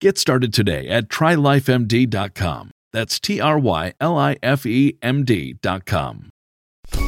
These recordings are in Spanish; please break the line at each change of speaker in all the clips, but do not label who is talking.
Get started today at trylifemd.com. That's T R Y L I F E M D.com.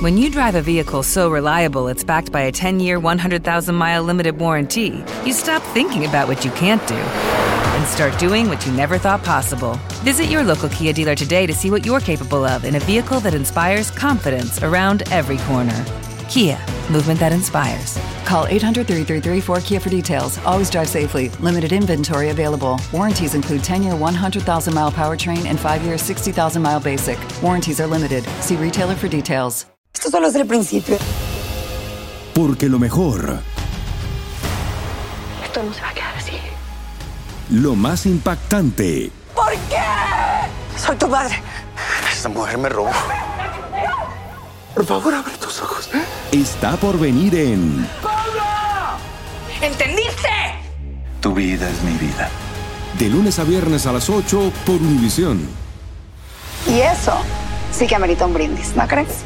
When you drive a vehicle so reliable it's backed by a 10 year, 100,000 mile limited warranty, you stop thinking about what you can't do and start doing what you never thought possible. Visit your local Kia dealer today to see what you're capable of in a vehicle that inspires confidence around every corner. Kia, movement that inspires.
Call 800 333 4KIA for details. Always drive safely. Limited inventory available. Warranties include 10 year 100,000 mile powertrain and 5 year 60,000 mile basic. Warranties are limited. See retailer for details.
Esto solo es el principio.
Porque lo mejor.
Esto no se va a quedar así.
Lo más impactante.
¿Por qué? Soy tu padre.
Esta mujer me robó. Por favor, abre tus ojos.
Está por venir en.
¿Entendiste?
Tu vida es mi vida.
De lunes a viernes a las 8 por Univisión.
Y eso sí que amerita un brindis, ¿no crees?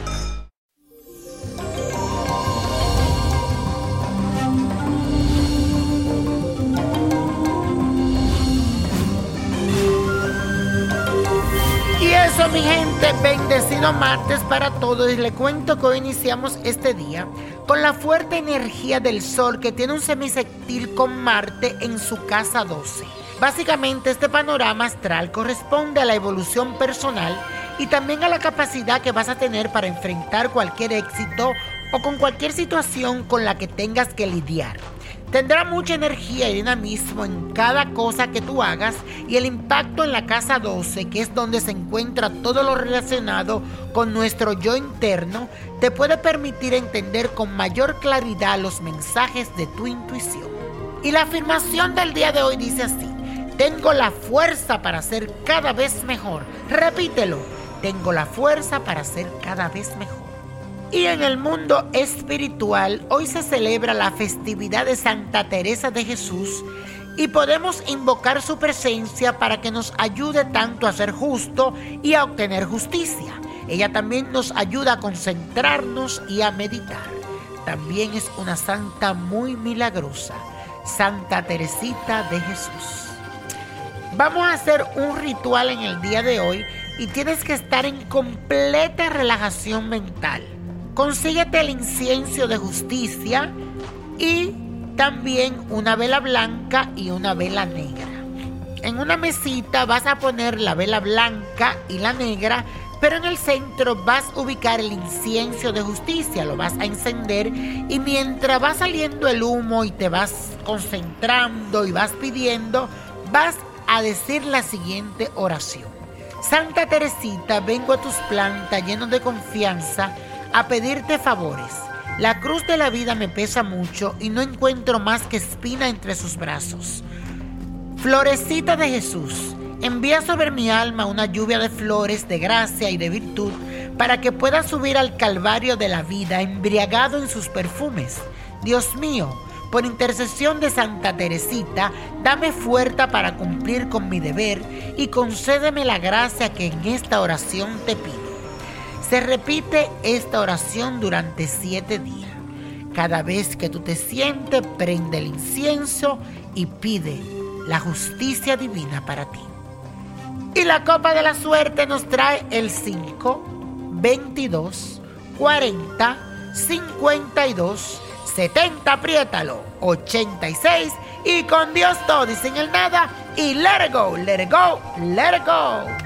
Y eso, mi gente, bendecido martes para todos. Y le cuento que hoy iniciamos este día con la fuerte energía del Sol que tiene un semisectil con Marte en su casa 12. Básicamente, este panorama astral corresponde a la evolución personal y también a la capacidad que vas a tener para enfrentar cualquier éxito o con cualquier situación con la que tengas que lidiar. Tendrá mucha energía y dinamismo en cada cosa que tú hagas y el impacto en la casa 12, que es donde se encuentra todo lo relacionado con nuestro yo interno, te puede permitir entender con mayor claridad los mensajes de tu intuición. Y la afirmación del día de hoy dice así, tengo la fuerza para ser cada vez mejor. Repítelo, tengo la fuerza para ser cada vez mejor. Y en el mundo espiritual, hoy se celebra la festividad de Santa Teresa de Jesús y podemos invocar su presencia para que nos ayude tanto a ser justo y a obtener justicia. Ella también nos ayuda a concentrarnos y a meditar. También es una santa muy milagrosa, Santa Teresita de Jesús. Vamos a hacer un ritual en el día de hoy y tienes que estar en completa relajación mental. Consíguete el incienso de justicia y también una vela blanca y una vela negra. En una mesita vas a poner la vela blanca y la negra, pero en el centro vas a ubicar el incienso de justicia, lo vas a encender y mientras va saliendo el humo y te vas concentrando y vas pidiendo, vas a decir la siguiente oración. Santa Teresita, vengo a tus plantas lleno de confianza a pedirte favores. La cruz de la vida me pesa mucho y no encuentro más que espina entre sus brazos. Florecita de Jesús, envía sobre mi alma una lluvia de flores, de gracia y de virtud, para que pueda subir al calvario de la vida embriagado en sus perfumes. Dios mío, por intercesión de Santa Teresita, dame fuerza para cumplir con mi deber y concédeme la gracia que en esta oración te pido. Se repite esta oración durante siete días. Cada vez que tú te sientes, prende el incienso y pide la justicia divina para ti. Y la copa de la suerte nos trae el 5, 22, 40, 52, 70, apriétalo, 86 y con Dios todo y sin el nada y let it go, let it go, let it go.